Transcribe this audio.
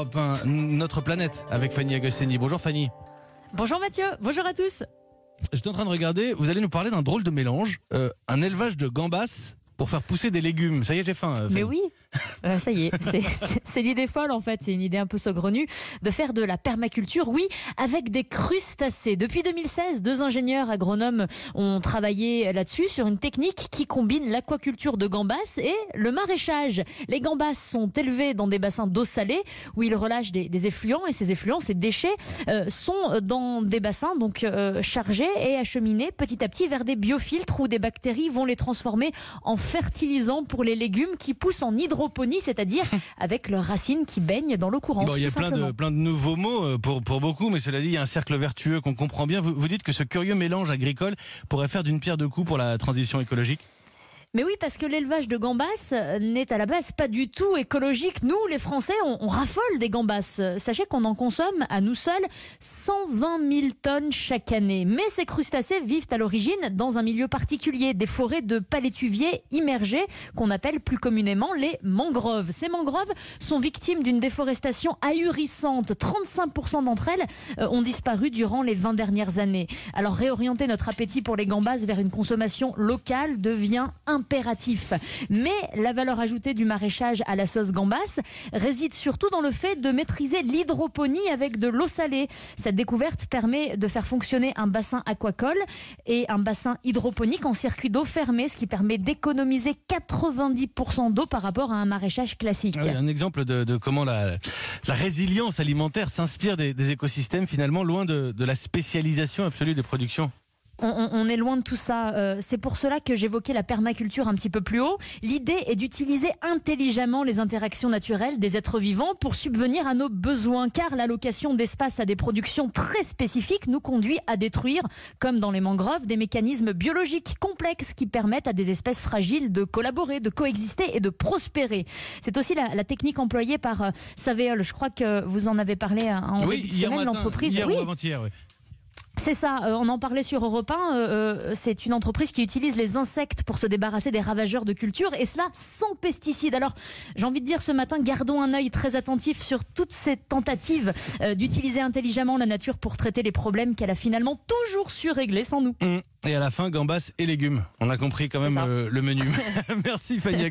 Europe 1, notre planète, avec Fanny Agostini. Bonjour Fanny. Bonjour Mathieu, bonjour à tous. J'étais en train de regarder, vous allez nous parler d'un drôle de mélange, euh, un élevage de gambas pour faire pousser des légumes. Ça y est, j'ai faim. euh, Mais oui, euh, ça y est, c'est- l'idée folle en fait, c'est une idée un peu saugrenue de faire de la permaculture, oui, avec des crustacés. Depuis 2016, deux ingénieurs agronomes ont travaillé là-dessus sur une technique qui combine l'aquaculture de gambas et le maraîchage. Les gambas sont élevés dans des bassins d'eau salée où ils relâchent des, des effluents et ces effluents, ces déchets, euh, sont dans des bassins donc euh, chargés et acheminés petit à petit vers des biofiltres où des bactéries vont les transformer en fertilisants pour les légumes qui poussent en hydroponie, c'est-à-dire avec leurs racines qui baignent dans l'eau courante. Bon, il y a plein de, simplement. plein de nouveaux mots euh, pour, pour beaucoup, mais cela dit, il y a un cercle vertueux qu'on comprend bien. Vous, vous dites que ce curieux mélange agricole pourrait faire d'une pierre deux coups pour la transition écologique? Mais oui, parce que l'élevage de gambas euh, n'est à la base pas du tout écologique. Nous, les Français, on, raffole des gambas. Euh, Sachez qu'on en consomme à nous seuls 120 000 tonnes chaque année. Mais ces crustacés vivent à l'origine dans un milieu particulier, des forêts de palétuviers immergés qu'on appelle plus communément les mangroves. Ces mangroves sont victimes d'une déforestation ahurissante. 35% d'entre elles euh, ont disparu durant les 20 dernières années. Alors réorienter notre appétit pour les gambas vers une consommation locale devient impératif. Mais la valeur ajoutée du maraîchage à la sauce gambas réside surtout dans le fait de maîtriser l'hydroponie avec de l'eau salée. Cette découverte permet de faire fonctionner un bassin aquacole et un bassin hydroponique en circuit d'eau fermé, ce qui permet d'économiser 90% d'eau par rapport à un maraîchage classique. Ah Un exemple de, comment la, résilience alimentaire s'inspire des, écosystèmes, finalement, loin de la spécialisation absolue des productions. On, est loin de tout ça. Euh, c'est pour cela que j'évoquais la permaculture un petit peu plus haut. L'idée est d'utiliser intelligemment les interactions naturelles des êtres vivants pour subvenir à nos besoins, car l'allocation d'espace à des productions très spécifiques nous conduit à détruire, comme dans les mangroves, des mécanismes biologiques complexes qui permettent à des espèces fragiles de collaborer, de coexister et de prospérer. C'est aussi la, la technique employée par euh, Saveol. Je crois que vous en avez parlé euh, en oui, début de semaine, l'entreprise. Oui, ou avant-hier, oui. C'est ça, euh, on en parlait sur Europe 1. euh, euh, c'est une entreprise qui utilise les insectes pour se débarrasser des ravageurs de culture et cela sans pesticides. Alors, j'ai envie de dire ce matin, gardons un œil très attentif sur toutes ces tentatives euh, d'utiliser intelligemment la nature pour traiter les problèmes qu'elle a finalement toujours su régler sans nous. Hum. Et à la fin, gambas et légumes. On a compris quand même le menu. Merci Fanny.